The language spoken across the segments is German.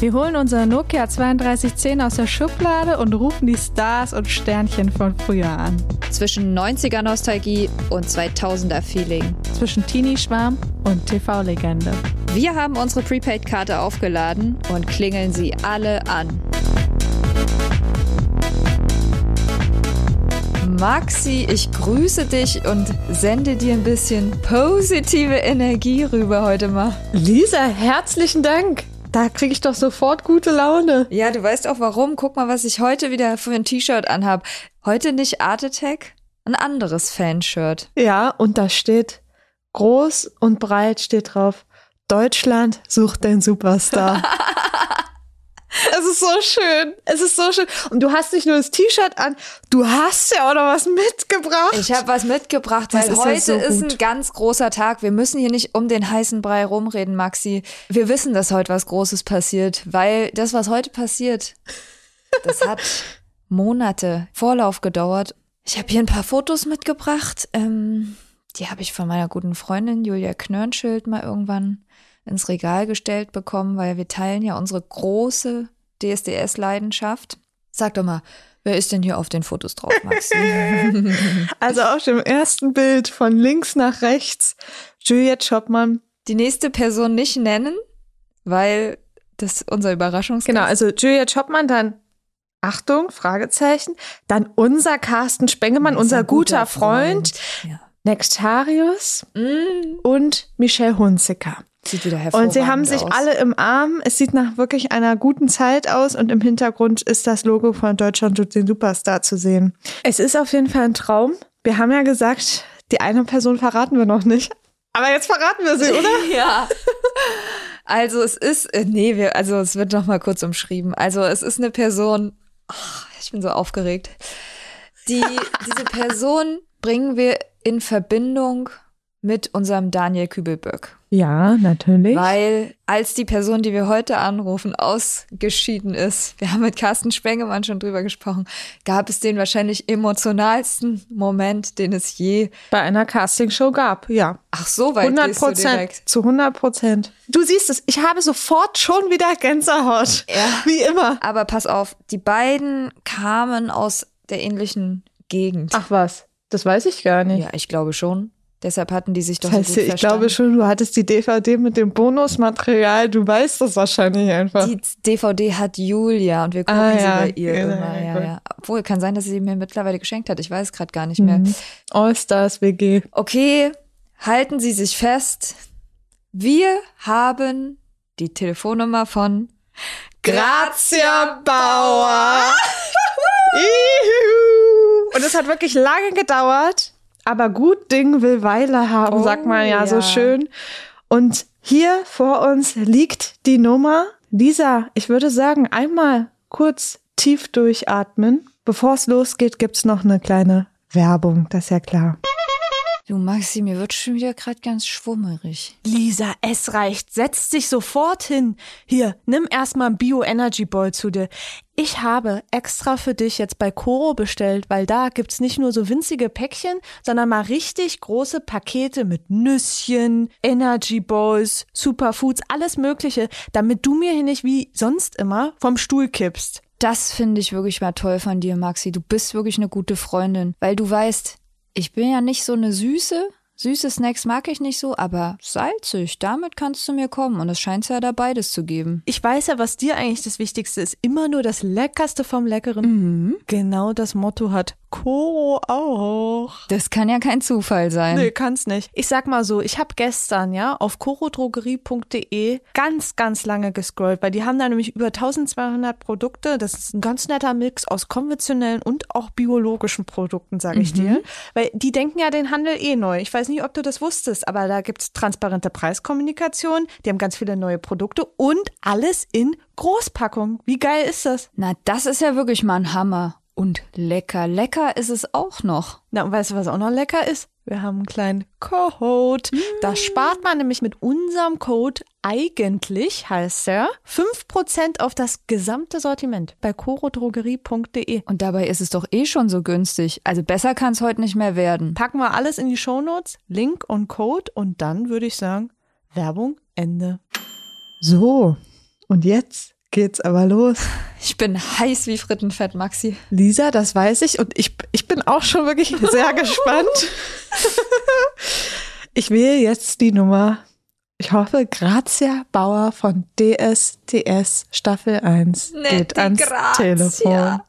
Wir holen unser Nokia 3210 aus der Schublade und rufen die Stars und Sternchen von früher an. Zwischen 90er Nostalgie und 2000er Feeling. Zwischen Teenie-Schwarm und TV-Legende. Wir haben unsere Prepaid-Karte aufgeladen und klingeln sie alle an. Maxi, ich grüße dich und sende dir ein bisschen positive Energie rüber heute mal. Lisa, herzlichen Dank. Da kriege ich doch sofort gute Laune. Ja, du weißt auch warum. Guck mal, was ich heute wieder für ein T-Shirt anhab. Heute nicht Art Attack, ein anderes Fanshirt. Ja, und da steht groß und breit steht drauf. Deutschland sucht den Superstar. Es ist so schön. Es ist so schön. Und du hast nicht nur das T-Shirt an, du hast ja auch noch was mitgebracht. Ich habe was mitgebracht, weil ist heute ja so ist ein ganz großer Tag. Wir müssen hier nicht um den heißen Brei rumreden, Maxi. Wir wissen, dass heute was Großes passiert, weil das, was heute passiert, das hat Monate Vorlauf gedauert. Ich habe hier ein paar Fotos mitgebracht. Ähm, die habe ich von meiner guten Freundin Julia Knörnschild mal irgendwann ins Regal gestellt bekommen, weil wir teilen ja unsere große DSDS-Leidenschaft. Sag doch mal, wer ist denn hier auf den Fotos drauf, Maxi? also auf dem ersten Bild von links nach rechts Juliette Schoppmann. Die nächste Person nicht nennen, weil das unser Überraschungsgast. Genau, also Juliette Schoppmann, dann Achtung, Fragezeichen, dann unser Carsten Spengemann, unser, unser guter, guter, Freund, Freund. Ja. Nextarius mm. und Michelle Hunziker. Sieht wieder Und sie haben sich aus. alle im Arm. Es sieht nach wirklich einer guten Zeit aus und im Hintergrund ist das Logo von Deutschland und den Superstar zu sehen. Es ist auf jeden Fall ein Traum. Wir haben ja gesagt, die eine Person verraten wir noch nicht. Aber jetzt verraten wir sie, oder? ja. Also es ist, äh, nee, wir, also es wird noch mal kurz umschrieben. Also es ist eine Person, oh, ich bin so aufgeregt. Die, diese Person bringen wir in Verbindung mit unserem Daniel Kübelböck. Ja, natürlich. Weil als die Person, die wir heute anrufen, ausgeschieden ist, wir haben mit Carsten Spengemann schon drüber gesprochen, gab es den wahrscheinlich emotionalsten Moment, den es je bei einer Castingshow gab. Ja. Ach so, weit 100 Prozent. Zu 100 Prozent. Du siehst es, ich habe sofort schon wieder Gänsehaut. Ja. Wie immer. Aber pass auf, die beiden kamen aus der ähnlichen Gegend. Ach was, das weiß ich gar nicht. Ja, ich glaube schon. Deshalb hatten die sich doch das heißt, so gut Ich verstanden. glaube schon, du hattest die DVD mit dem Bonusmaterial. Du weißt das wahrscheinlich einfach. Die DVD hat Julia und wir gucken ah, sie ja, bei ihr genau, immer. Ja, ja. Obwohl, kann sein, dass sie mir mittlerweile geschenkt hat. Ich weiß gerade gar nicht mehr. Mhm. All-Stars WG. Okay, halten Sie sich fest. Wir haben die Telefonnummer von Grazia Bauer. und es hat wirklich lange gedauert aber gut Ding will Weile haben, oh, sagt man ja, ja so schön. Und hier vor uns liegt die Nummer. Lisa, ich würde sagen, einmal kurz tief durchatmen. Bevor es losgeht, gibt's noch eine kleine Werbung, das ist ja klar. Du Maxi, mir wird schon wieder gerade ganz schwummerig. Lisa, es reicht. Setz dich sofort hin. Hier, nimm erstmal einen Bio-Energy Boy zu dir. Ich habe extra für dich jetzt bei Coro bestellt, weil da gibt's nicht nur so winzige Päckchen, sondern mal richtig große Pakete mit Nüsschen, Energy Balls, Superfoods, alles Mögliche, damit du mir hier nicht wie sonst immer vom Stuhl kippst. Das finde ich wirklich mal toll von dir, Maxi. Du bist wirklich eine gute Freundin, weil du weißt, ich bin ja nicht so eine Süße. Süße Snacks mag ich nicht so, aber salzig, damit kannst du mir kommen. Und es scheint ja da beides zu geben. Ich weiß ja, was dir eigentlich das Wichtigste ist. Immer nur das Leckerste vom Leckeren. Mhm. Genau das Motto hat Koro auch. Das kann ja kein Zufall sein. Nee, kann's nicht. Ich sag mal so, ich habe gestern ja auf korodrogerie.de ganz, ganz lange gescrollt, weil die haben da nämlich über 1200 Produkte. Das ist ein ganz netter Mix aus konventionellen und auch biologischen Produkten, sage ich mhm. dir. Weil die denken ja den Handel eh neu. Ich weiß nicht, ob du das wusstest, aber da gibt's transparente Preiskommunikation. Die haben ganz viele neue Produkte und alles in Großpackung. Wie geil ist das? Na, das ist ja wirklich mal ein Hammer. Und lecker, lecker ist es auch noch. Na, und weißt du, was auch noch lecker ist? Wir haben einen kleinen Code. Da spart man nämlich mit unserem Code eigentlich, heißt er, 5% auf das gesamte Sortiment bei corodrogerie.de. Und dabei ist es doch eh schon so günstig. Also besser kann es heute nicht mehr werden. Packen wir alles in die Shownotes, Link und Code und dann würde ich sagen, Werbung Ende. So, und jetzt geht's aber los. Ich bin heiß wie Frittenfett, Maxi. Lisa, das weiß ich und ich, ich bin auch schon wirklich sehr gespannt. ich wähle jetzt die Nummer. Ich hoffe, Grazia Bauer von DSTS Staffel 1 Nette geht ans Grazia. Telefon.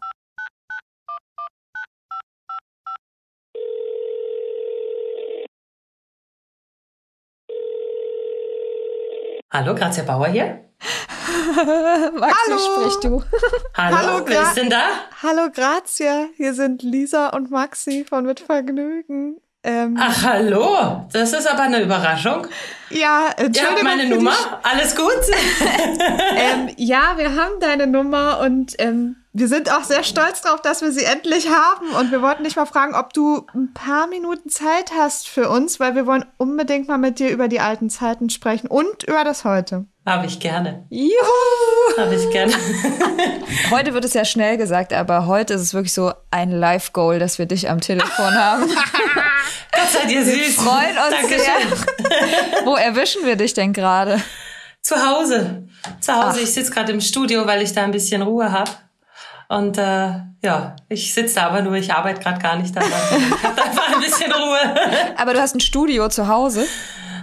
Hallo, Grazia Bauer hier. Maxi, Hallo. sprich du. Hallo, Hallo wer ist denn da? Hallo, Grazia. Hier sind Lisa und Maxi von Mit Vergnügen. Ähm, Ach, hallo. Das ist aber eine Überraschung. Ja, Entschuldigung. Ihr habt meine Nummer. Alles gut? ähm, ja, wir haben deine Nummer und ähm, wir sind auch sehr stolz darauf, dass wir sie endlich haben. Und wir wollten dich mal fragen, ob du ein paar Minuten Zeit hast für uns, weil wir wollen unbedingt mal mit dir über die alten Zeiten sprechen und über das heute. Habe ich gerne. Juhu! Habe ich gerne. heute wird es ja schnell gesagt, aber heute ist es wirklich so ein Live-Goal, dass wir dich am Telefon haben. Gott sei dir süß. Wir freuen uns Dankeschön. sehr. Wo erwischen wir dich denn gerade? Zu Hause. Zu Hause. Ach. Ich sitze gerade im Studio, weil ich da ein bisschen Ruhe habe. Und äh, ja, ich sitze da aber nur, ich arbeite gerade gar nicht da. Ich habe einfach ein bisschen Ruhe. Aber du hast ein Studio zu Hause?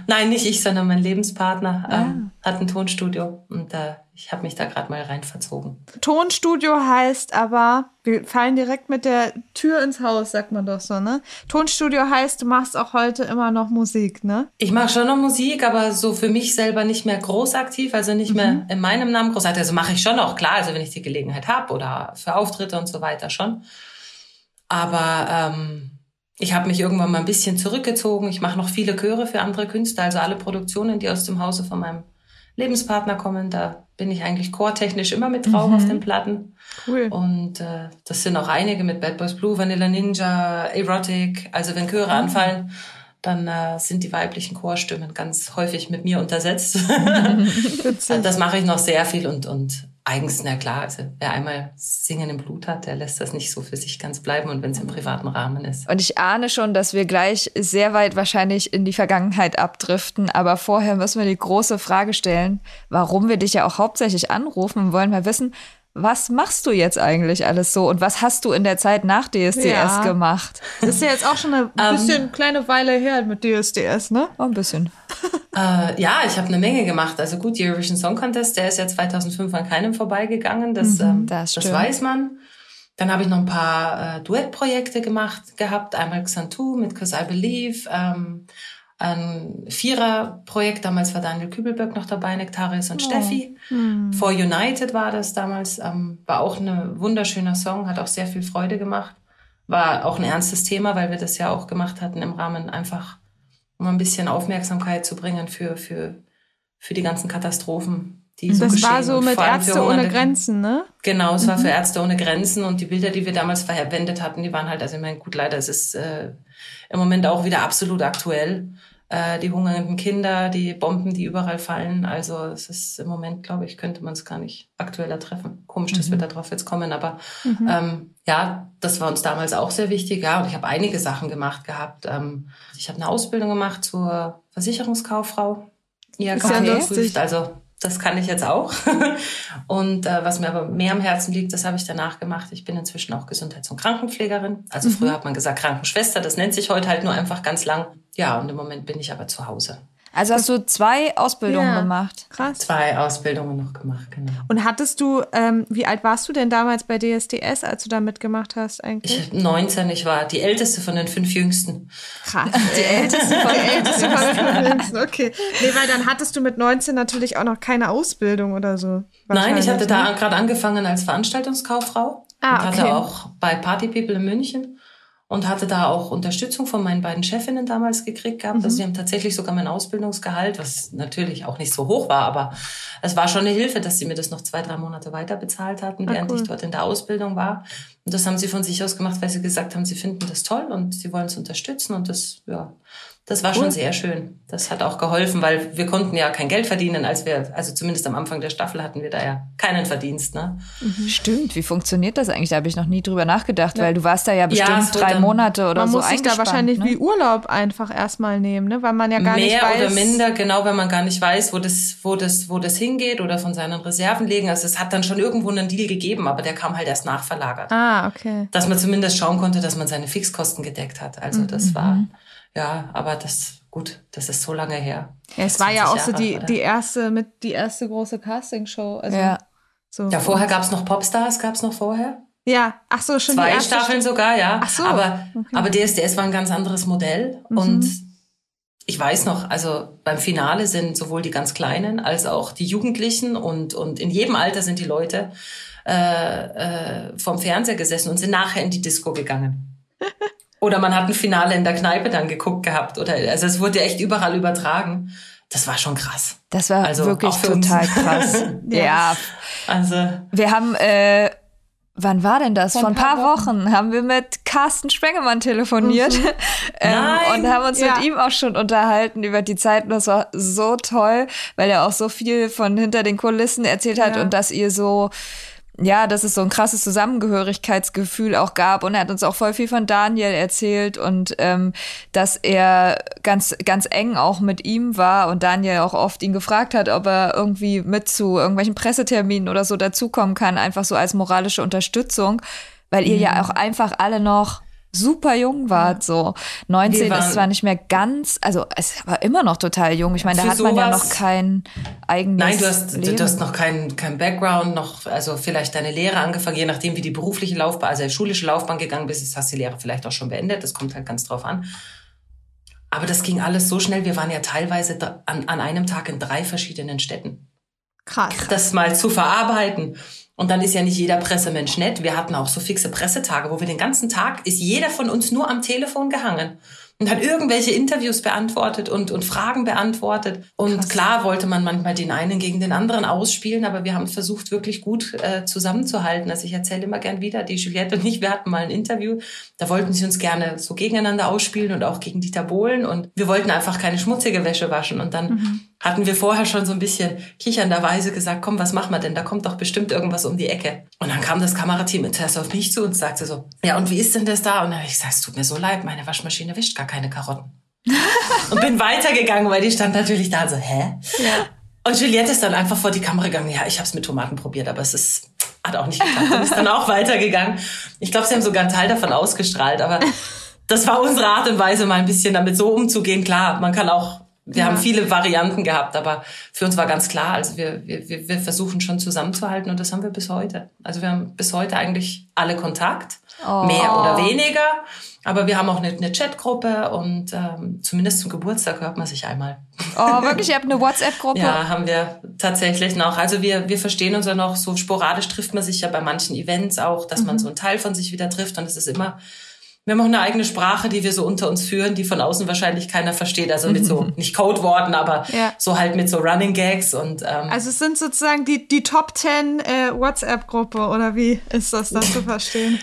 Nein, nicht ich, sondern mein Lebenspartner ah. ähm, hat ein Tonstudio und äh, ich habe mich da gerade mal rein verzogen. Tonstudio heißt aber, wir fallen direkt mit der Tür ins Haus, sagt man doch so, ne? Tonstudio heißt, du machst auch heute immer noch Musik, ne? Ich mache schon noch Musik, aber so für mich selber nicht mehr groß aktiv, also nicht mhm. mehr in meinem Namen groß. Also mache ich schon noch, klar, also wenn ich die Gelegenheit habe oder für Auftritte und so weiter schon. Aber ähm, ich habe mich irgendwann mal ein bisschen zurückgezogen. Ich mache noch viele Chöre für andere Künstler, also alle Produktionen, die aus dem Hause von meinem Lebenspartner kommen. Da bin ich eigentlich chortechnisch immer mit drauf mhm. auf den Platten. Cool. Und äh, das sind auch einige mit Bad Boys Blue, Vanilla Ninja, Erotic. Also wenn Chöre mhm. anfallen, dann äh, sind die weiblichen Chorstimmen ganz häufig mit mir untersetzt. das mache ich noch sehr viel und, und eigens, na klar, also wer einmal Singen im Blut hat, der lässt das nicht so für sich ganz bleiben und wenn es im privaten Rahmen ist. Und ich ahne schon, dass wir gleich sehr weit wahrscheinlich in die Vergangenheit abdriften, aber vorher müssen wir die große Frage stellen, warum wir dich ja auch hauptsächlich anrufen, wollen wir wissen, was machst du jetzt eigentlich alles so und was hast du in der Zeit nach DSDS ja. gemacht? Das ist ja jetzt auch schon eine um, ähm. bisschen kleine Weile her mit DSDS, ne? Oh, ein bisschen. Äh, ja, ich habe eine Menge gemacht. Also gut, Eurovision Song Contest, der ist ja 2005 an keinem vorbeigegangen, das, mhm, ähm, das, das weiß man. Dann habe ich noch ein paar äh, Duettprojekte gemacht gehabt, einmal Xantu mit Cause I Believe, ähm, ein Vierer-Projekt. Damals war Daniel Kübelberg noch dabei, Nektaris und oh. Steffi. For United war das damals. Ähm, war auch ein wunderschöner Song, hat auch sehr viel Freude gemacht. War auch ein ernstes Thema, weil wir das ja auch gemacht hatten im Rahmen einfach, um ein bisschen Aufmerksamkeit zu bringen für, für, für die ganzen Katastrophen, die so Das geschehen. war so mit Ärzte ohne Grenzen, ne? Genau, es mhm. war für Ärzte ohne Grenzen und die Bilder, die wir damals verwendet hatten, die waren halt, also ich meine, gut, leider ist es äh, im Moment auch wieder absolut aktuell. Äh, die hungernden Kinder, die Bomben, die überall fallen. Also es ist im Moment, glaube ich, könnte man es gar nicht aktueller treffen. Komisch, mhm. dass wir mhm. darauf jetzt kommen, aber mhm. ähm, ja, das war uns damals auch sehr wichtig. Ja, und ich habe einige Sachen gemacht gehabt. Ähm, ich habe eine Ausbildung gemacht zur Versicherungskauffrau. Ja, ja geprüft. Also das kann ich jetzt auch. Und äh, was mir aber mehr am Herzen liegt, das habe ich danach gemacht. Ich bin inzwischen auch Gesundheits- und Krankenpflegerin. Also mhm. früher hat man gesagt Krankenschwester, das nennt sich heute halt nur einfach ganz lang. Ja, und im Moment bin ich aber zu Hause. Also hast du zwei Ausbildungen ja, gemacht? Krass. Zwei Ausbildungen noch gemacht, genau. Und hattest du, ähm, wie alt warst du denn damals bei DSDS, als du da mitgemacht hast eigentlich? Ich 19, ich war die älteste von den fünf Jüngsten. Krass. Die älteste von, den älteste von den fünf Jüngsten, okay. Nee, weil dann hattest du mit 19 natürlich auch noch keine Ausbildung oder so. Nein, ich hatte da ne? gerade angefangen als Veranstaltungskauffrau. Ah, und hatte okay. auch bei Party People in München und hatte da auch Unterstützung von meinen beiden Chefinnen damals gekriegt gehabt. Also mhm. Also sie haben tatsächlich sogar mein Ausbildungsgehalt, was natürlich auch nicht so hoch war, aber es war schon eine Hilfe, dass sie mir das noch zwei, drei Monate weiter bezahlt hatten, ah, während cool. ich dort in der Ausbildung war. Und das haben sie von sich aus gemacht, weil sie gesagt haben, sie finden das toll und sie wollen es unterstützen und das, ja, das war cool. schon sehr schön. Das hat auch geholfen, weil wir konnten ja kein Geld verdienen, als wir, also zumindest am Anfang der Staffel hatten wir da ja keinen Verdienst. Ne? Mhm. Stimmt, wie funktioniert das eigentlich? Da habe ich noch nie drüber nachgedacht, ja. weil du warst da ja bestimmt ja, drei dann, Monate oder man so Man muss sich da wahrscheinlich ne? wie Urlaub einfach erstmal nehmen, ne? weil man ja gar Mehr nicht weiß. Mehr oder minder, genau, wenn man gar nicht weiß, wo das, wo das, wo das hingeht oder von seinen Reserven legen. Also es hat dann schon irgendwo einen Deal gegeben, aber der kam halt erst nachverlagert. Ah, okay. Dass man zumindest schauen konnte, dass man seine Fixkosten gedeckt hat. Also mhm. das war, ja, aber das gut, das ist so lange her. Ja, es war ja auch Jahre, so die, die erste mit die erste große Castingshow. Also ja. So. Ja, vorher gab es noch Popstars, gab es noch vorher. Ja, ach so, schon Zwei Staffeln sogar, ja. Ach so. Aber, okay. aber DSDS war ein ganz anderes Modell. Mhm. Und ich weiß noch, also beim Finale sind sowohl die ganz Kleinen als auch die Jugendlichen und, und in jedem Alter sind die Leute äh, äh, vom Fernseher gesessen und sind nachher in die Disco gegangen. Oder man hat ein Finale in der Kneipe dann geguckt gehabt. Oder also es wurde echt überall übertragen. Das war schon krass. Das war also wirklich total uns. krass. ja. ja. Also wir haben äh, Wann war denn das? Vor ein paar, paar Wochen. Wochen. haben wir mit Carsten Spengemann telefoniert mhm. ähm, und haben uns ja. mit ihm auch schon unterhalten über die Zeit. Und das war so toll, weil er auch so viel von hinter den Kulissen erzählt hat ja. und dass ihr so ja, dass es so ein krasses Zusammengehörigkeitsgefühl auch gab. Und er hat uns auch voll viel von Daniel erzählt und ähm, dass er ganz, ganz eng auch mit ihm war und Daniel auch oft ihn gefragt hat, ob er irgendwie mit zu irgendwelchen Presseterminen oder so dazukommen kann, einfach so als moralische Unterstützung, weil ihr mhm. ja auch einfach alle noch super jung wart, so 19 ist zwar nicht mehr ganz, also es war immer noch total jung. Ich meine, da hat man ja noch kein eigenes Nein, du hast, Leben. du hast noch kein, kein Background, noch, also vielleicht deine Lehre angefangen, je nachdem, wie die berufliche Laufbahn, also die schulische Laufbahn gegangen bist, hast du die Lehre vielleicht auch schon beendet. Das kommt halt ganz drauf an. Aber das ging alles so schnell. Wir waren ja teilweise an, an einem Tag in drei verschiedenen Städten. Krass. Das mal zu verarbeiten und dann ist ja nicht jeder Pressemensch nett. Wir hatten auch so fixe Pressetage, wo wir den ganzen Tag, ist jeder von uns nur am Telefon gehangen und hat irgendwelche Interviews beantwortet und, und Fragen beantwortet. Und Krass. klar wollte man manchmal den einen gegen den anderen ausspielen, aber wir haben versucht, wirklich gut äh, zusammenzuhalten. Also ich erzähle immer gern wieder, die Juliette und ich, wir hatten mal ein Interview, da wollten sie uns gerne so gegeneinander ausspielen und auch gegen Dieter Bohlen und wir wollten einfach keine schmutzige Wäsche waschen. Und dann mhm. Hatten wir vorher schon so ein bisschen kichernderweise gesagt, komm, was machen wir denn? Da kommt doch bestimmt irgendwas um die Ecke. Und dann kam das Kamerateam zuerst auf mich zu und sagte so, ja, und wie ist denn das da? Und dann habe ich gesagt, es tut mir so leid, meine Waschmaschine wischt gar keine Karotten. und bin weitergegangen, weil die stand natürlich da so, hä? Ja. Und Juliette ist dann einfach vor die Kamera gegangen. Ja, ich habe es mit Tomaten probiert, aber es ist, hat auch nicht geklappt. Und ist dann auch weitergegangen. Ich glaube, sie haben sogar einen Teil davon ausgestrahlt, aber das war unsere Art und Weise, mal ein bisschen damit so umzugehen. Klar, man kann auch, wir ja. haben viele Varianten gehabt, aber für uns war ganz klar, also wir, wir, wir versuchen schon zusammenzuhalten und das haben wir bis heute. Also wir haben bis heute eigentlich alle Kontakt, oh. mehr oder weniger. Aber wir haben auch eine, eine Chatgruppe und ähm, zumindest zum Geburtstag hört man sich einmal. Oh, wirklich? Ihr habt eine WhatsApp-Gruppe? ja, haben wir tatsächlich noch. Also wir, wir verstehen uns ja noch so sporadisch trifft man sich ja bei manchen Events auch, dass mhm. man so einen Teil von sich wieder trifft und es ist immer wir haben auch eine eigene Sprache, die wir so unter uns führen, die von außen wahrscheinlich keiner versteht. Also mit so, nicht Codeworten, aber ja. so halt mit so Running Gags und ähm, Also es sind sozusagen die, die Top 10 äh, WhatsApp-Gruppe, oder wie ist das dann zu verstehen?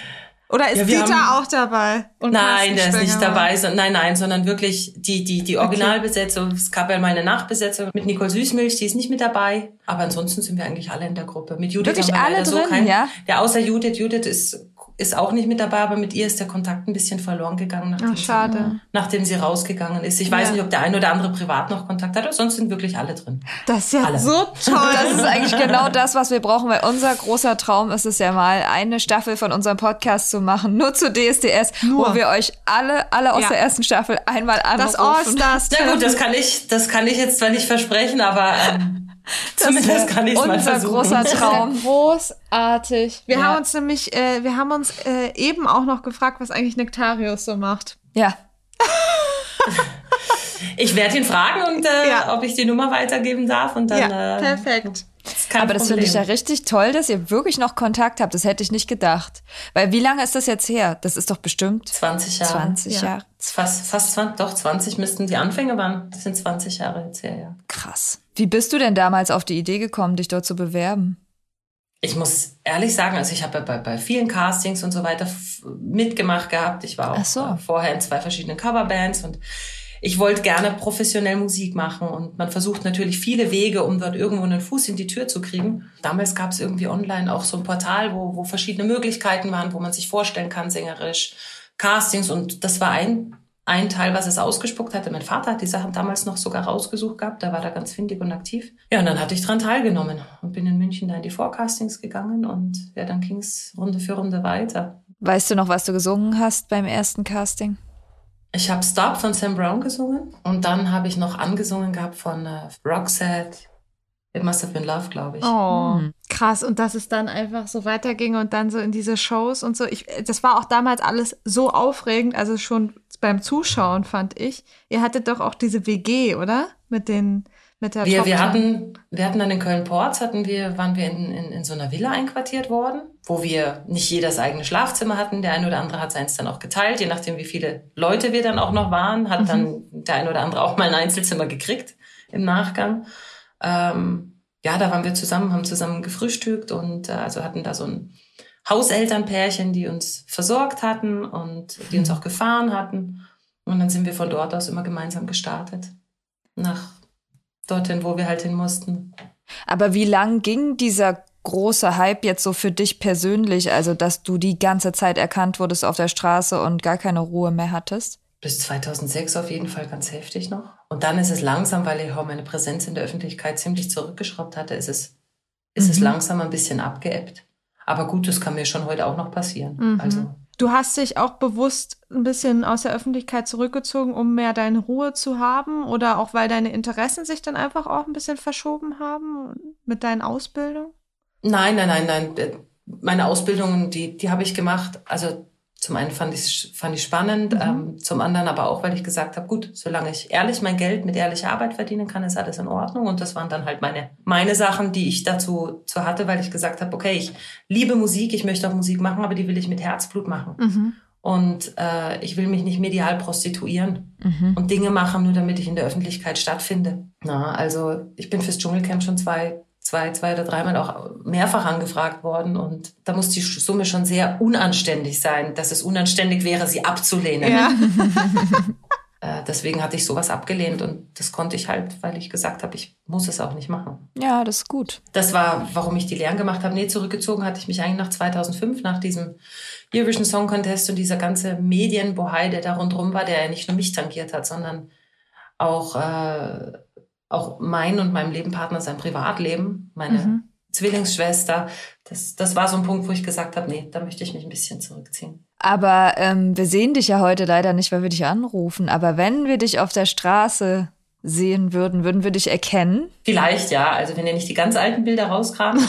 Oder ist ja, Dieter haben, auch dabei? nein, der ist nicht dabei. So, nein, nein, sondern wirklich die, die, die Originalbesetzung. Okay. Es gab ja meine Nachbesetzung mit Nicole Süßmilch, die ist nicht mit dabei. Aber ansonsten sind wir eigentlich alle in der Gruppe. Mit Judith wirklich haben wir alle drin, so kein, ja? Ja, außer Judith. Judith ist ist auch nicht mit dabei, aber mit ihr ist der Kontakt ein bisschen verloren gegangen, nachdem, Ach, schade. Sie, nachdem sie rausgegangen ist. Ich weiß ja. nicht, ob der ein oder andere privat noch Kontakt hat, aber sonst sind wirklich alle drin. Das ist ja alle. so toll. Das ist eigentlich genau das, was wir brauchen, weil unser großer Traum ist es ja mal, eine Staffel von unserem Podcast zu machen, nur zu DSDS, nur. wo wir euch alle, alle aus ja. der ersten Staffel einmal anrufen. Das All-Stars. Ja gut, das kann ich, das kann ich jetzt zwar nicht versprechen, aber ähm, Zumindest kann ich es mal versuchen. Unser großer Traum. Großartig. Wir ja. haben uns nämlich, äh, wir haben uns äh, eben auch noch gefragt, was eigentlich Nektarius so macht. Ja. ich werde ihn fragen und äh, ja. ob ich die Nummer weitergeben darf und dann. Ja, äh, perfekt. Aber das finde ich ja richtig toll, dass ihr wirklich noch Kontakt habt. Das hätte ich nicht gedacht. Weil wie lange ist das jetzt her? Das ist doch bestimmt 20 Jahre. 20 ja. Jahre. Fast, fast 20, doch 20 müssten die Anfänge waren. Das sind 20 Jahre jetzt her, ja. Krass. Wie bist du denn damals auf die Idee gekommen, dich dort zu bewerben? Ich muss ehrlich sagen, also ich habe bei, bei vielen Castings und so weiter mitgemacht gehabt. Ich war auch so. vorher in zwei verschiedenen Coverbands und ich wollte gerne professionell Musik machen und man versucht natürlich viele Wege, um dort irgendwo einen Fuß in die Tür zu kriegen. Damals gab es irgendwie online auch so ein Portal, wo, wo verschiedene Möglichkeiten waren, wo man sich vorstellen kann, sängerisch, Castings und das war ein, ein Teil, was es ausgespuckt hatte. Mein Vater hat die Sachen damals noch sogar rausgesucht gehabt, da war da ganz findig und aktiv. Ja, und dann hatte ich dran teilgenommen und bin in München da in die Vorcastings gegangen und ja, dann ging es Runde für Runde weiter. Weißt du noch, was du gesungen hast beim ersten Casting? Ich habe Stop von Sam Brown gesungen und dann habe ich noch angesungen gehabt von äh, Roxette. It Must Have Been Love, glaube ich. Oh, hm. krass. Und dass es dann einfach so weiterging und dann so in diese Shows und so. Ich, das war auch damals alles so aufregend, also schon beim Zuschauen fand ich. Ihr hattet doch auch diese WG, oder? Mit den mit der wir, wir hatten wir hatten dann in Köln Ports hatten wir waren wir in, in, in so einer Villa einquartiert worden, wo wir nicht jeder das eigene Schlafzimmer hatten. Der eine oder andere hat seins dann auch geteilt, je nachdem wie viele Leute wir dann auch noch waren, hat mhm. dann der eine oder andere auch mal ein Einzelzimmer gekriegt im Nachgang. Ähm, ja, da waren wir zusammen, haben zusammen gefrühstückt und äh, also hatten da so ein Hauselternpärchen, die uns versorgt hatten und die uns auch gefahren hatten. Und dann sind wir von dort aus immer gemeinsam gestartet nach dorthin, wo wir halt hin mussten. Aber wie lang ging dieser große Hype jetzt so für dich persönlich, also dass du die ganze Zeit erkannt wurdest auf der Straße und gar keine Ruhe mehr hattest? Bis 2006 auf jeden Fall ganz heftig noch. Und dann ist es langsam, weil ich auch meine Präsenz in der Öffentlichkeit ziemlich zurückgeschraubt hatte, ist es, ist mhm. es langsam ein bisschen abgeebbt. Aber gut, das kann mir schon heute auch noch passieren. Mhm. Also Du hast dich auch bewusst ein bisschen aus der Öffentlichkeit zurückgezogen, um mehr deine Ruhe zu haben oder auch weil deine Interessen sich dann einfach auch ein bisschen verschoben haben mit deinen Ausbildungen? Nein, nein, nein, nein. Meine Ausbildungen, die, die habe ich gemacht. Also zum einen fand ich fand ich spannend, mhm. ähm, zum anderen aber auch, weil ich gesagt habe, gut, solange ich ehrlich mein Geld mit ehrlicher Arbeit verdienen kann, ist alles in Ordnung. Und das waren dann halt meine meine Sachen, die ich dazu zu hatte, weil ich gesagt habe, okay, ich liebe Musik, ich möchte auch Musik machen, aber die will ich mit Herzblut machen. Mhm. Und äh, ich will mich nicht medial prostituieren mhm. und Dinge machen, nur damit ich in der Öffentlichkeit stattfinde. Na, also ich bin fürs Dschungelcamp schon zwei zwei, zwei oder dreimal auch mehrfach angefragt worden und da muss die Summe schon sehr unanständig sein, dass es unanständig wäre, sie abzulehnen. Ja. Äh, deswegen hatte ich sowas abgelehnt und das konnte ich halt, weil ich gesagt habe, ich muss es auch nicht machen. Ja, das ist gut. Das war, warum ich die Lehren gemacht habe. Nee, zurückgezogen hatte ich mich eigentlich nach 2005, nach diesem Eurovision Song Contest und dieser ganze Medienbohai, der da rundherum war, der ja nicht nur mich tangiert hat, sondern auch äh, auch mein und meinem Lebenpartner sein Privatleben, meine mhm. Zwillingsschwester. Das, das war so ein Punkt, wo ich gesagt habe, nee, da möchte ich mich ein bisschen zurückziehen. Aber ähm, wir sehen dich ja heute leider nicht, weil wir dich anrufen. Aber wenn wir dich auf der Straße sehen würden, würden wir dich erkennen? Vielleicht ja. Also wenn ihr nicht die ganz alten Bilder rauskramt.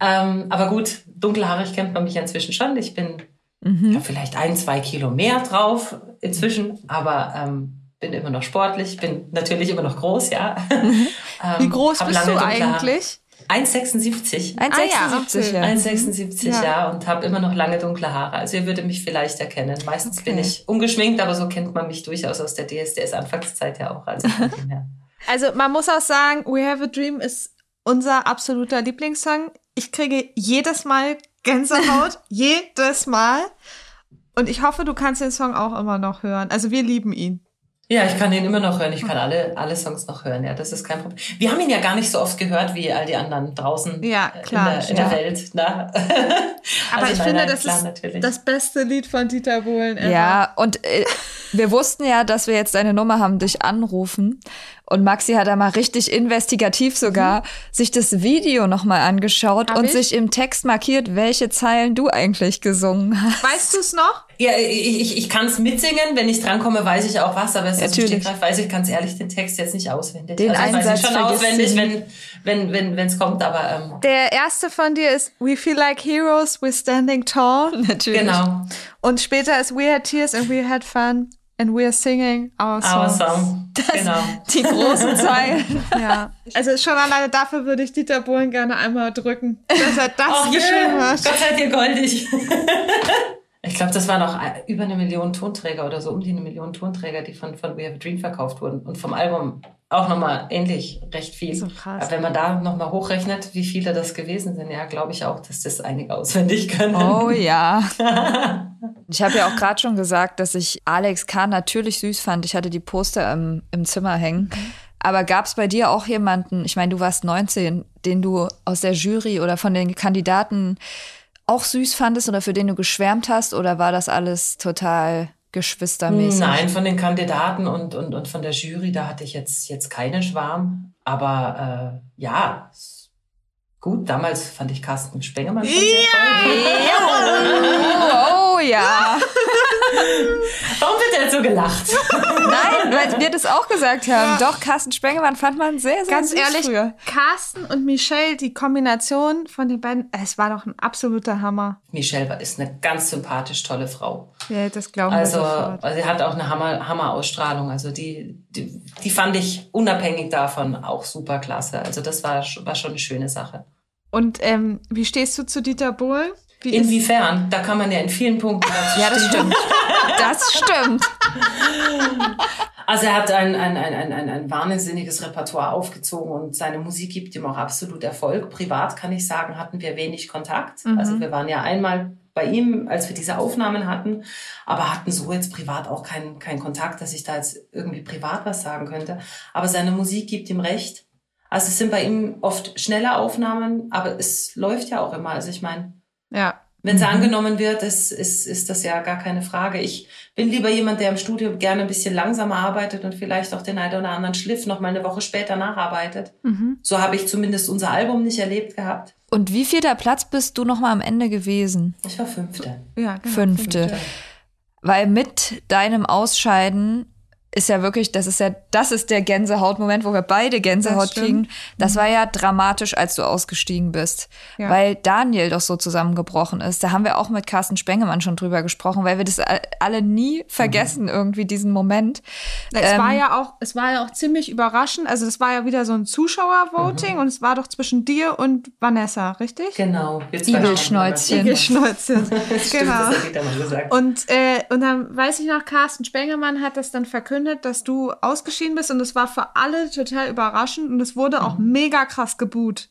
ähm, aber gut, dunkelhaarig kennt man mich inzwischen schon. Ich bin mhm. ja, vielleicht ein, zwei Kilo mehr drauf inzwischen. Aber ähm, bin immer noch sportlich, bin natürlich immer noch groß, ja. Mhm. Wie groß bist du eigentlich? 1,76. 1,76, ah, ja. 1,76, ja. ja. Und habe immer noch lange dunkle Haare. Also ihr würdet mich vielleicht erkennen. Meistens okay. bin ich ungeschminkt, aber so kennt man mich durchaus aus der DSDS-Anfangszeit ja auch. Also, also man muss auch sagen, We Have a Dream ist unser absoluter Lieblingssong. Ich kriege jedes Mal Gänsehaut, jedes Mal. Und ich hoffe, du kannst den Song auch immer noch hören. Also wir lieben ihn. Ja, ich kann ihn immer noch hören. Ich kann alle, alle Songs noch hören. Ja, das ist kein Problem. Wir haben ihn ja gar nicht so oft gehört wie all die anderen draußen ja, klar, in, der, in ja. der Welt. Ne? Aber also ich finde, das klar, ist natürlich. das beste Lied von Dieter Bohlen. Ever. Ja, und äh, wir wussten ja, dass wir jetzt deine Nummer haben, dich anrufen. Und Maxi hat da mal richtig investigativ sogar mhm. sich das Video nochmal angeschaut Hab und ich? sich im Text markiert, welche Zeilen du eigentlich gesungen hast. Weißt du es noch? Ja, ich, ich, ich kann es mitsingen. Wenn ich drankomme, weiß ich auch was. Aber es ist Natürlich. weiß ich ganz ehrlich den Text jetzt nicht auswendig. Den also, ich weiß ich schon auswendig, wenn wenn wenn wenn es kommt. Aber ähm, der erste von dir ist We feel like heroes, we're standing tall. Natürlich. Genau. Und später ist We had tears and we had fun. And we're singing our song. Our song. Das, genau. Die großen Zeilen. ja. Also schon alleine dafür würde ich Dieter Bohlen gerne einmal drücken, dass er das oh, geschrieben yeah. hat. Gott seid ihr goldig. Ich glaube, das waren auch über eine Million Tonträger oder so um die eine Million Tonträger, die von, von We Have a Dream verkauft wurden. Und vom Album auch nochmal ähnlich recht viel. So krass. Aber wenn man da nochmal hochrechnet, wie viele das gewesen sind, ja, glaube ich auch, dass das einige auswendig können. Oh ja. ich habe ja auch gerade schon gesagt, dass ich Alex K. natürlich süß fand. Ich hatte die Poster im, im Zimmer hängen. Aber gab es bei dir auch jemanden, ich meine, du warst 19, den du aus der Jury oder von den Kandidaten auch süß fandest oder für den du geschwärmt hast? Oder war das alles total geschwistermäßig? Nein, von den Kandidaten und, und, und von der Jury, da hatte ich jetzt, jetzt keinen Schwarm. Aber äh, ja, gut, damals fand ich Carsten Spengemann schon sehr toll. oh, oh ja. Warum wird er so gelacht? Nein, weil wir das auch gesagt haben. Ja. Doch, Carsten Spengemann fand man sehr, sehr Ganz ehrlich, früher. Carsten und Michelle, die Kombination von den beiden, es war doch ein absoluter Hammer. Michelle ist eine ganz sympathisch tolle Frau. Ja, das glauben also, wir sofort. Also sie hat auch eine Hammer, Hammer-Ausstrahlung. Also die, die, die fand ich unabhängig davon auch super klasse. Also das war, war schon eine schöne Sache. Und ähm, wie stehst du zu Dieter Bohlen? Wie Inwiefern? Da kann man ja in vielen Punkten dazu Ja, das stimmt. Das stimmt. Also er hat ein, ein, ein, ein, ein wahnsinniges Repertoire aufgezogen und seine Musik gibt ihm auch absolut Erfolg. Privat kann ich sagen, hatten wir wenig Kontakt. Mhm. Also wir waren ja einmal bei ihm, als wir diese Aufnahmen hatten, aber hatten so jetzt privat auch keinen keinen Kontakt, dass ich da jetzt irgendwie privat was sagen könnte. Aber seine Musik gibt ihm recht. Also es sind bei ihm oft schnelle Aufnahmen, aber es läuft ja auch immer. Also ich meine, ja. Wenn es mhm. angenommen wird, ist, ist, ist das ja gar keine Frage. Ich bin lieber jemand, der im Studio gerne ein bisschen langsamer arbeitet und vielleicht auch den einen oder anderen Schliff noch mal eine Woche später nacharbeitet. Mhm. So habe ich zumindest unser Album nicht erlebt gehabt. Und wie viel der Platz bist du noch mal am Ende gewesen? Ich war Fünfte. Ja, genau, Fünfte. Fünfte. Weil mit deinem Ausscheiden ist ja wirklich, das ist ja, das ist der Gänsehautmoment, wo wir beide Gänsehaut das kriegen. Das mhm. war ja dramatisch, als du ausgestiegen bist, ja. weil Daniel doch so zusammengebrochen ist. Da haben wir auch mit Carsten Spengemann schon drüber gesprochen, weil wir das alle nie vergessen, mhm. irgendwie diesen Moment. Es ähm, war ja auch, es war ja auch ziemlich überraschend. Also es war ja wieder so ein Zuschauervoting mhm. und es war doch zwischen dir und Vanessa, richtig? Genau. Igelschnäuzchen. Igelschnäuzchen. genau. Und, äh, und dann weiß ich noch, Carsten Spengemann hat das dann verkündet verkündet, dass du ausgeschieden bist und es war für alle total überraschend und es wurde auch mhm. mega krass geboot.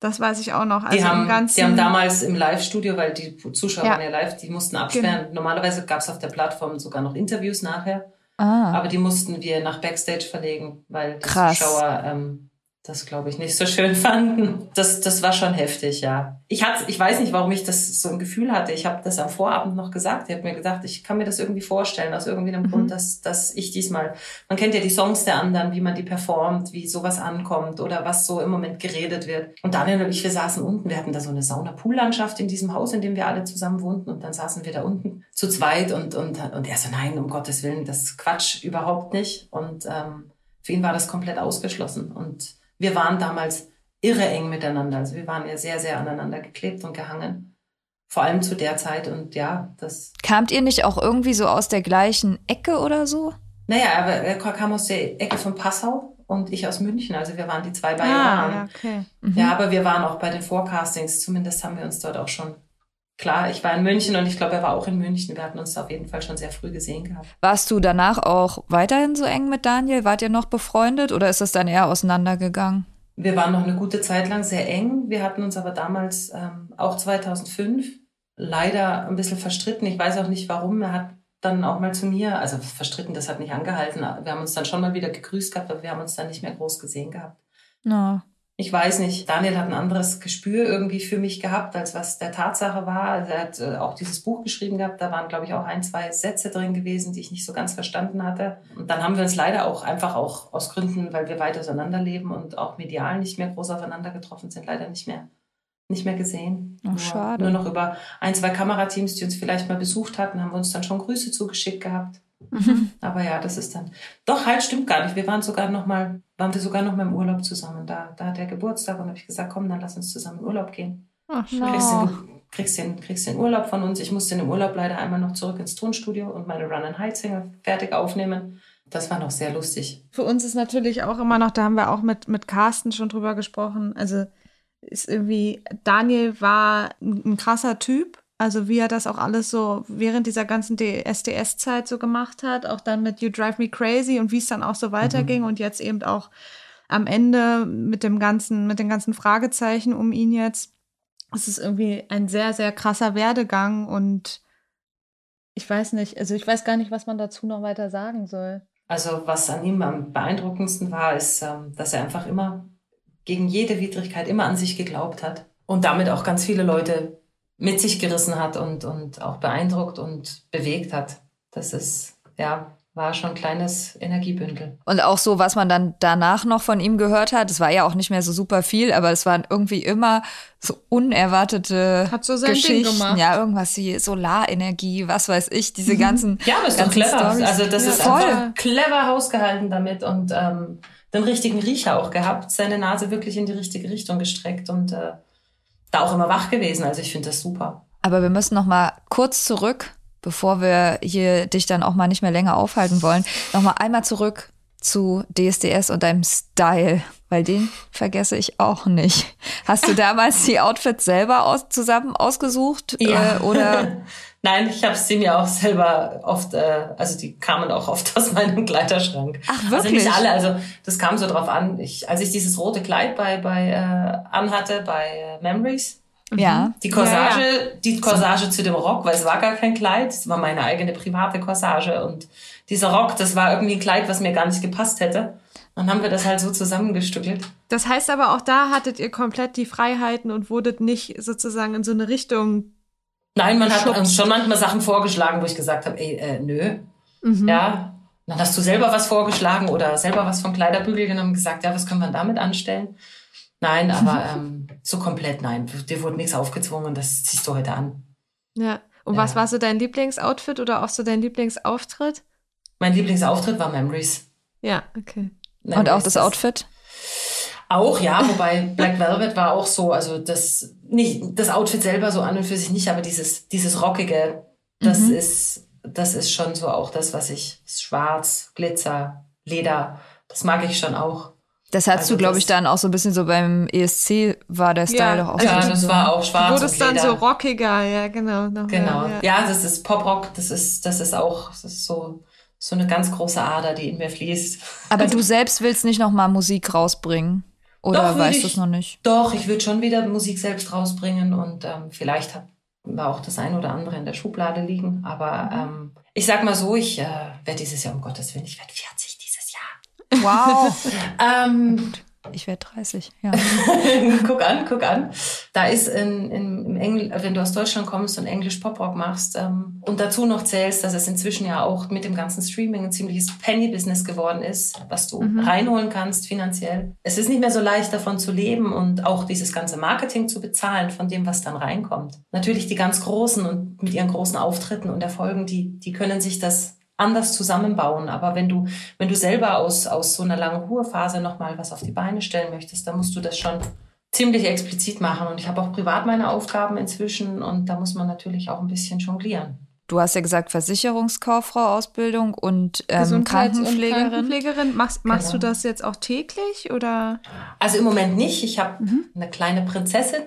Das weiß ich auch noch. Also die, haben, die haben damals im Live-Studio, weil die Zuschauer ja. waren ja live, die mussten absperren. Genau. Normalerweise gab es auf der Plattform sogar noch Interviews nachher. Ah. Aber die mussten wir nach Backstage verlegen, weil die Krass. Zuschauer ähm, das glaube ich nicht so schön fanden. Das, das war schon heftig, ja. Ich hatte, ich weiß nicht, warum ich das so ein Gefühl hatte. Ich habe das am Vorabend noch gesagt. Ich habe mir gedacht, ich kann mir das irgendwie vorstellen, aus irgendwie einem mhm. Grund, dass, dass ich diesmal, man kennt ja die Songs der anderen, wie man die performt, wie sowas ankommt oder was so im Moment geredet wird. Und Daniel und ich, wir saßen unten, wir hatten da so eine Sauna-Pool-Landschaft in diesem Haus, in dem wir alle zusammen wohnten und dann saßen wir da unten zu zweit und, und, und er so, nein, um Gottes Willen, das Quatsch überhaupt nicht. Und ähm, für ihn war das komplett ausgeschlossen und wir waren damals irre eng miteinander. Also wir waren ja sehr, sehr aneinander geklebt und gehangen. Vor allem zu der Zeit und ja, das. Kamt ihr nicht auch irgendwie so aus der gleichen Ecke oder so? Naja, aber er kam aus der Ecke von Passau und ich aus München. Also wir waren die zwei Bayern. Ah, ja, okay. Mhm. Ja, aber wir waren auch bei den Forecastings. Zumindest haben wir uns dort auch schon klar, ich war in München und ich glaube, er war auch in München. Wir hatten uns auf jeden Fall schon sehr früh gesehen gehabt. Warst du danach auch weiterhin so eng mit Daniel? Wart ihr noch befreundet oder ist es dann eher auseinandergegangen? Wir waren noch eine gute Zeit lang sehr eng. Wir hatten uns aber damals ähm, auch 2005 leider ein bisschen verstritten. Ich weiß auch nicht warum. Er hat dann auch mal zu mir, also verstritten, das hat nicht angehalten. Wir haben uns dann schon mal wieder gegrüßt gehabt, aber wir haben uns dann nicht mehr groß gesehen gehabt. No ich weiß nicht, Daniel hat ein anderes Gespür irgendwie für mich gehabt, als was der Tatsache war. Also er hat äh, auch dieses Buch geschrieben gehabt, da waren, glaube ich, auch ein, zwei Sätze drin gewesen, die ich nicht so ganz verstanden hatte. Und dann haben wir uns leider auch einfach auch aus Gründen, weil wir weit auseinanderleben und auch medial nicht mehr groß aufeinander getroffen sind, leider nicht mehr nicht mehr gesehen. Ach, schade. Nur noch über ein, zwei Kamerateams, die uns vielleicht mal besucht hatten, haben wir uns dann schon Grüße zugeschickt gehabt. Mhm. Aber ja, das ist dann. Doch, halt, stimmt gar nicht. Wir waren sogar noch mal, waren wir sogar noch mal im Urlaub zusammen. Da, da hat er Geburtstag und habe ich gesagt, komm, dann lass uns zusammen in Urlaub gehen. Ach, no. kriegst den, kriegst den Urlaub von uns. Ich musste in dem Urlaub leider einmal noch zurück ins Tonstudio und meine Run and Hide Single fertig aufnehmen. Das war noch sehr lustig. Für uns ist natürlich auch immer noch, da haben wir auch mit, mit Carsten schon drüber gesprochen. Also ist irgendwie, Daniel war ein, ein krasser Typ. Also wie er das auch alles so während dieser ganzen SDS-Zeit so gemacht hat, auch dann mit You Drive Me Crazy und wie es dann auch so weiterging mhm. und jetzt eben auch am Ende mit dem ganzen, mit den ganzen Fragezeichen um ihn jetzt. Es ist irgendwie ein sehr, sehr krasser Werdegang und ich weiß nicht, also ich weiß gar nicht, was man dazu noch weiter sagen soll. Also was an ihm am beeindruckendsten war, ist, ähm, dass er einfach immer gegen jede Widrigkeit immer an sich geglaubt hat und damit auch ganz viele Leute mit sich gerissen hat und, und auch beeindruckt und bewegt hat. Das ist, ja, war schon ein kleines Energiebündel. Und auch so, was man dann danach noch von ihm gehört hat, es war ja auch nicht mehr so super viel, aber es waren irgendwie immer so unerwartete hat so sein Geschichten. Ding gemacht. Ja, irgendwas wie Solarenergie, was weiß ich, diese mhm. ganzen. Ja, aber ist doch clever. Storys. Also das ja, ist voll. einfach clever hausgehalten damit und ähm, den richtigen Riecher auch gehabt, seine Nase wirklich in die richtige Richtung gestreckt und äh, da auch immer wach gewesen. Also ich finde das super. Aber wir müssen noch mal kurz zurück bevor wir hier dich dann auch mal nicht mehr länger aufhalten wollen, nochmal einmal zurück zu DSDS und deinem Style, weil den vergesse ich auch nicht. Hast du damals die Outfits selber aus, zusammen ausgesucht ja. äh, oder? Nein, ich habe sie mir auch selber oft, äh, also die kamen auch oft aus meinem Kleiderschrank. Ach wirklich? Also nicht alle, also das kam so drauf an. Ich, als ich dieses rote Kleid bei bei äh, anhatte bei äh, Memories, ja. Mhm. Die Corsage, ja, ja. die Corsage zu dem Rock, weil es war gar kein Kleid, es war meine eigene private Corsage und dieser Rock, das war irgendwie ein Kleid, was mir gar nicht gepasst hätte. Dann haben wir das halt so zusammengestückelt. Das heißt aber auch da hattet ihr komplett die Freiheiten und wurdet nicht sozusagen in so eine Richtung. Nein, man geschubst. hat uns schon manchmal Sachen vorgeschlagen, wo ich gesagt habe, ey, äh, nö. Mhm. Ja. Dann hast du selber was vorgeschlagen oder selber was vom Kleiderbügel genommen und gesagt, ja, was können wir damit anstellen? Nein, aber ähm, so komplett nein. Dir wurde nichts aufgezwungen, das ziehst du heute an. Ja. Und ja. was war so dein Lieblingsoutfit oder auch so dein Lieblingsauftritt? Mein Lieblingsauftritt war Memories. Ja, okay. Memories, Und auch das Outfit? Auch, ja, wobei Black Velvet war auch so, also das, nicht, das Outfit selber so an und für sich nicht, aber dieses, dieses Rockige, das mhm. ist, das ist schon so auch das, was ich, Schwarz, Glitzer, Leder, das mag ich schon auch. Das hattest also du, glaube ich, dann auch so ein bisschen so beim ESC war der Style ja, doch auch. Ja, das war auch schwarz. Wurde es dann so rockiger, ja, genau. Noch genau. Mehr, ja. ja. das ist Poprock, das ist, das ist auch, das ist so, so eine ganz große Ader, die in mir fließt. Aber du selbst willst nicht nochmal Musik rausbringen? Oder weißt du es noch nicht? Doch, ich würde schon wieder Musik selbst rausbringen und ähm, vielleicht hat wir auch das eine oder andere in der Schublade liegen. Aber ähm, ich sag mal so, ich äh, werde dieses Jahr, um Gottes Willen, ich werde 40 Wow. ähm, ich werde 30, ja. guck an, guck an. Da ist in, in, im Engl wenn du aus Deutschland kommst und Englisch Poprock machst ähm, und dazu noch zählst, dass es inzwischen ja auch mit dem ganzen Streaming ein ziemliches Penny-Business geworden ist, was du mhm. reinholen kannst finanziell. Es ist nicht mehr so leicht davon zu leben und auch dieses ganze Marketing zu bezahlen von dem, was dann reinkommt. Natürlich die ganz Großen und mit ihren großen Auftritten und Erfolgen, die, die können sich das anders zusammenbauen. Aber wenn du, wenn du selber aus, aus so einer langen Ruhephase nochmal was auf die Beine stellen möchtest, dann musst du das schon ziemlich explizit machen. Und ich habe auch privat meine Aufgaben inzwischen und da muss man natürlich auch ein bisschen jonglieren. Du hast ja gesagt Versicherungskauffrau-Ausbildung und ähm, Krankenpflegerin. Und Krankenpflegerin. Machst, machst genau. du das jetzt auch täglich oder? Also im Moment nicht. Ich habe mhm. eine kleine Prinzessin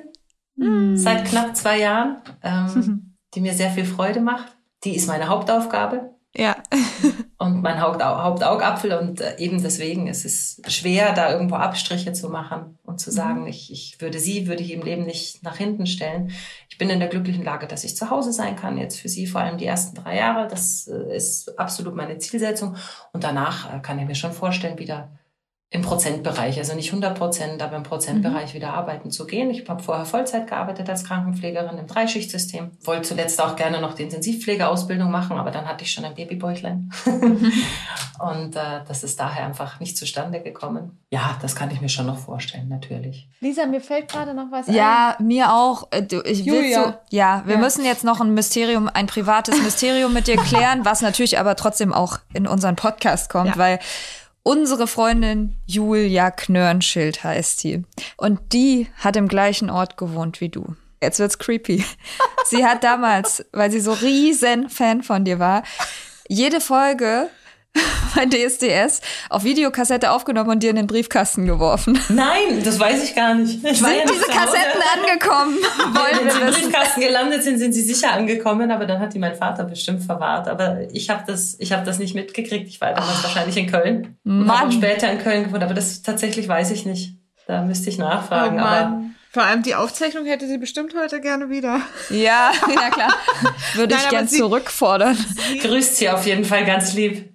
mhm. seit knapp zwei Jahren, ähm, mhm. die mir sehr viel Freude macht. Die ist meine Hauptaufgabe. Ja. und mein Hauptaugapfel und äh, eben deswegen ist es schwer, da irgendwo Abstriche zu machen und zu sagen, mhm. ich, ich würde sie, würde ich im Leben nicht nach hinten stellen. Ich bin in der glücklichen Lage, dass ich zu Hause sein kann, jetzt für sie vor allem die ersten drei Jahre. Das äh, ist absolut meine Zielsetzung. Und danach äh, kann ich mir schon vorstellen, wieder im Prozentbereich, also nicht 100 Prozent, aber im Prozentbereich mhm. wieder arbeiten zu gehen. Ich habe vorher Vollzeit gearbeitet als Krankenpflegerin im Dreischichtsystem. Wollte zuletzt auch gerne noch die Intensivpflegeausbildung machen, aber dann hatte ich schon ein Babybäuchlein. Mhm. Und äh, das ist daher einfach nicht zustande gekommen. Ja, das kann ich mir schon noch vorstellen, natürlich. Lisa, mir fällt gerade noch was ein. Ja, mir auch. Äh, ich will so, ja, wir ja. müssen jetzt noch ein Mysterium, ein privates Mysterium mit dir klären, was natürlich aber trotzdem auch in unseren Podcast kommt, ja. weil Unsere Freundin Julia Knörnschild heißt die. Und die hat im gleichen Ort gewohnt wie du. Jetzt wird's creepy. Sie hat damals, weil sie so riesen Fan von dir war, jede Folge bei DSDS auf Videokassette aufgenommen und dir in den Briefkasten geworfen. Nein, das weiß ich gar nicht. Ich sind ja diese Kassetten angekommen? Wollen Wenn sie im Briefkasten gelandet sind, sind sie sicher angekommen, aber dann hat die mein Vater bestimmt verwahrt. Aber ich habe das, ich habe das nicht mitgekriegt. Ich war damals oh. wahrscheinlich in Köln und habe später in Köln gewohnt, aber das tatsächlich weiß ich nicht. Da müsste ich nachfragen. Oh aber vor allem die Aufzeichnung hätte sie bestimmt heute gerne wieder. Ja, ja klar. Würde Nein, ich gern zurückfordern. Grüßt sie auf jeden Fall ganz lieb.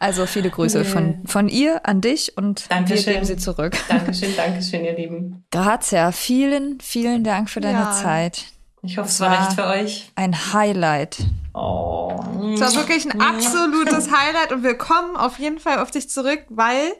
Also viele Grüße von, von ihr an dich und Dankeschön. wir geben sie zurück. Dankeschön, Dankeschön, ihr Lieben. Grazia, vielen, vielen Dank für deine ja. Zeit. Ich hoffe, es war recht für euch. Ein Highlight. Oh. Es war wirklich ein absolutes Highlight und wir kommen auf jeden Fall auf dich zurück, weil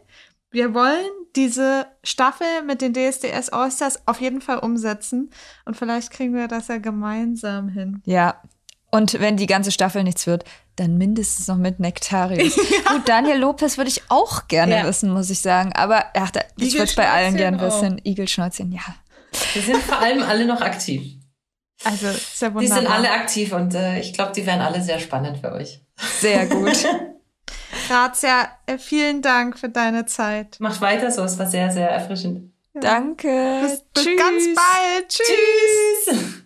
wir wollen diese Staffel mit den DSDS Allstars auf jeden Fall umsetzen und vielleicht kriegen wir das ja gemeinsam hin. Ja, und wenn die ganze Staffel nichts wird, dann mindestens noch mit Nektarius. ja. Gut, Daniel Lopez würde ich auch gerne ja. wissen, muss ich sagen. Aber ach, da, ich würde es bei allen gerne wissen. Igelschnäuzchen, ja. Wir sind vor allem alle noch aktiv. Also, sehr wunderbar. Die sind alle aktiv und äh, ich glaube, die wären alle sehr spannend für euch. Sehr gut. Grazia, äh, vielen Dank für deine Zeit. Macht weiter so, es war sehr, sehr erfrischend. Ja. Danke. Bis, bis ganz bald. Tschüss. Tschüss.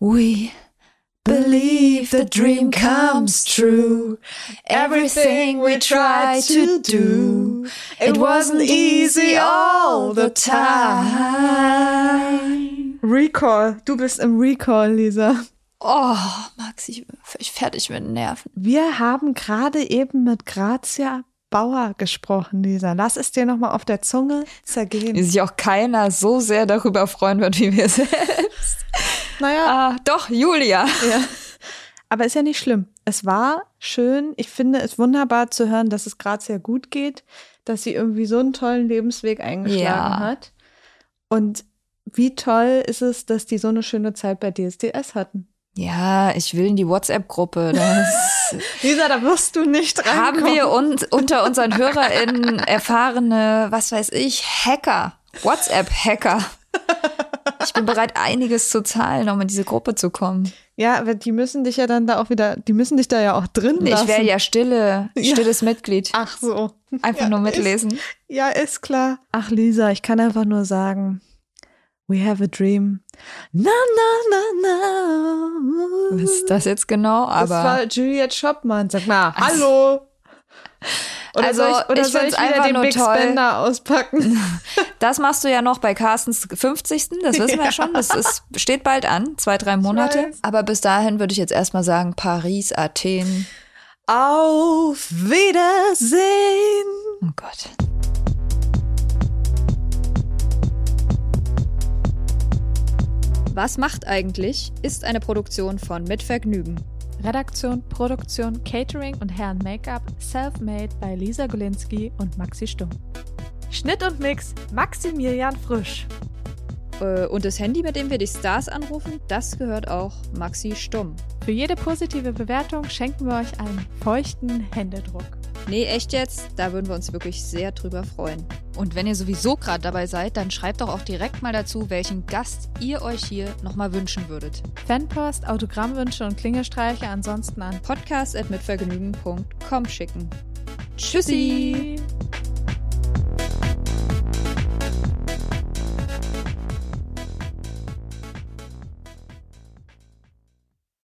We believe the dream comes true. Everything we try to do, it wasn't easy all the time. Recall, du bist im Recall, Lisa. Oh, Max, ich bin völlig fertig mit den Nerven. Wir haben gerade eben mit Grazia Bauer gesprochen, Lisa. Lass es dir nochmal auf der Zunge zergehen. Wie sich auch keiner so sehr darüber freuen wird wie wir selbst. Naja. Ah, doch, Julia. Ja. Aber ist ja nicht schlimm. Es war schön. Ich finde es wunderbar zu hören, dass es gerade sehr gut geht, dass sie irgendwie so einen tollen Lebensweg eingeschlagen ja. hat. Und wie toll ist es, dass die so eine schöne Zeit bei DSDS hatten. Ja, ich will in die WhatsApp-Gruppe. Lisa, da wirst du nicht reinkommen. Haben wir uns unter unseren HörerInnen erfahrene, was weiß ich, Hacker, WhatsApp-Hacker. Ich bin bereit, einiges zu zahlen, um in diese Gruppe zu kommen. Ja, aber die müssen dich ja dann da auch wieder, die müssen dich da ja auch drin lassen. Ich wäre ja stille, stilles ja. Mitglied. Ach so. Einfach ja, nur mitlesen. Ist, ja, ist klar. Ach, Lisa, ich kann einfach nur sagen, we have a dream. Na, na, na, na. Was ist das jetzt genau? Aber das war Juliette Schoppmann. Sag mal, hallo. Oder also soll ich, oder ich soll ich einfach den nur Big toll. Spender auspacken? Das machst du ja noch bei Carstens 50. Das wissen ja. wir ja schon. Das ist, steht bald an, zwei, drei Monate. Aber bis dahin würde ich jetzt erstmal sagen, Paris, Athen. Auf Wiedersehen. Oh Gott. Was macht eigentlich? ist eine Produktion von Mit Vergnügen. Redaktion, Produktion, Catering und Herren Make-up self-made bei Lisa Golinski und Maxi Stumm. Schnitt und Mix Maximilian Frisch. Äh, und das Handy, mit dem wir die Stars anrufen, das gehört auch Maxi Stumm. Für jede positive Bewertung schenken wir euch einen feuchten Händedruck. Nee, echt jetzt? Da würden wir uns wirklich sehr drüber freuen. Und wenn ihr sowieso gerade dabei seid, dann schreibt doch auch direkt mal dazu, welchen Gast ihr euch hier nochmal wünschen würdet. Fanpost, Autogrammwünsche und Klingelstreiche ansonsten an podcast.mitvergnügen.com schicken. Tschüssi. Tschüssi.